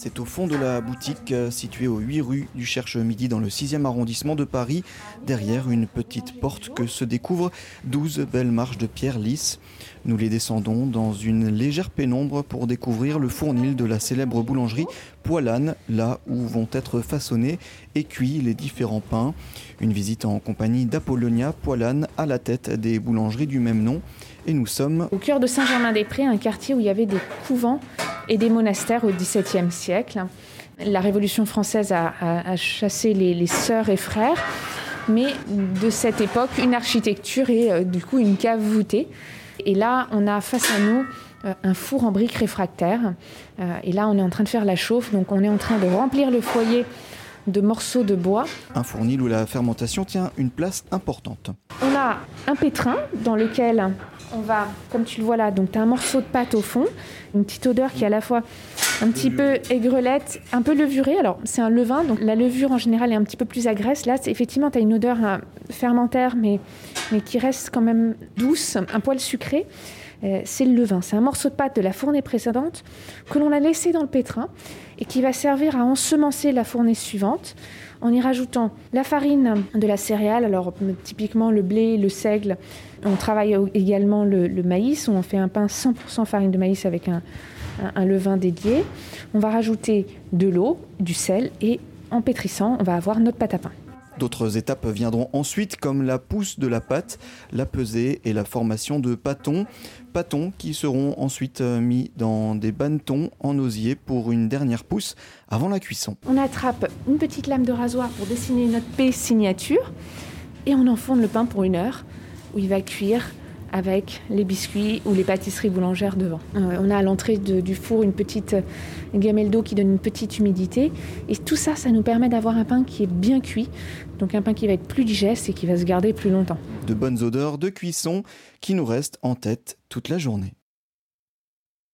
C'est au fond de la boutique euh, située aux 8 rue du Cherche-Midi dans le 6e arrondissement de Paris, derrière une petite porte que se découvrent 12 belles marches de pierre lisse. Nous les descendons dans une légère pénombre pour découvrir le fournil de la célèbre boulangerie Poilane, là où vont être façonnés et cuits les différents pains. Une visite en compagnie d'Apollonia Poilane à la tête des boulangeries du même nom. Et nous sommes au cœur de Saint-Germain-des-Prés, un quartier où il y avait des couvents et des monastères au XVIIe siècle. La Révolution française a, chassé les, sœurs et frères, mais de cette époque, une architecture et euh, du coup une cave voûtée. Et là, on a face à nous euh, un four en briques réfractaires. Euh, et là, on est en train de faire la chauffe, donc on est en train de remplir le foyer de morceaux de bois. Un fournil où la fermentation tient une place importante. On a un pétrin dans lequel on va, comme tu le vois là, donc tu as un morceau de pâte au fond, une petite odeur qui est à la fois un petit peu aigrelette, un peu levurée. Alors, c'est un levain, donc la levure en général est un petit peu plus agresse. Là, effectivement, tu as une odeur hein, fermentaire, mais, mais qui reste quand même douce, un poil sucré. Euh, c'est le levain. C'est un morceau de pâte de la fournée précédente que l'on a laissé dans le pétrin et qui va servir à ensemencer la fournée suivante en y rajoutant la farine de la céréale, alors typiquement le blé, le seigle. On travaille également le, maïs, on fait un pain 100% farine de maïs avec un levain dédié. On va rajouter de l'eau, du sel et en pétrissant, on va avoir notre pâte à pain. D'autres étapes viendront ensuite, comme la pousse de la pâte, la pesée et la formation de pâtons. Pâtons qui seront ensuite euh, mis dans des bannetons en osier pour une dernière pousse avant la cuisson. On attrape une petite lame de rasoir pour dessiner notre P signature et on enfonce le pain pour une heure où il va cuire avec les biscuits ou les pâtisseries boulangères devant. Euh, on a à l'entrée du four une petite gamelle d'eau qui donne une petite humidité. Et tout ça, ça nous permet d'avoir un pain qui est bien cuit, donc un pain qui va être plus digeste et qui va se garder plus longtemps. De bonnes odeurs de cuisson qui nous restent en tête toute la journée.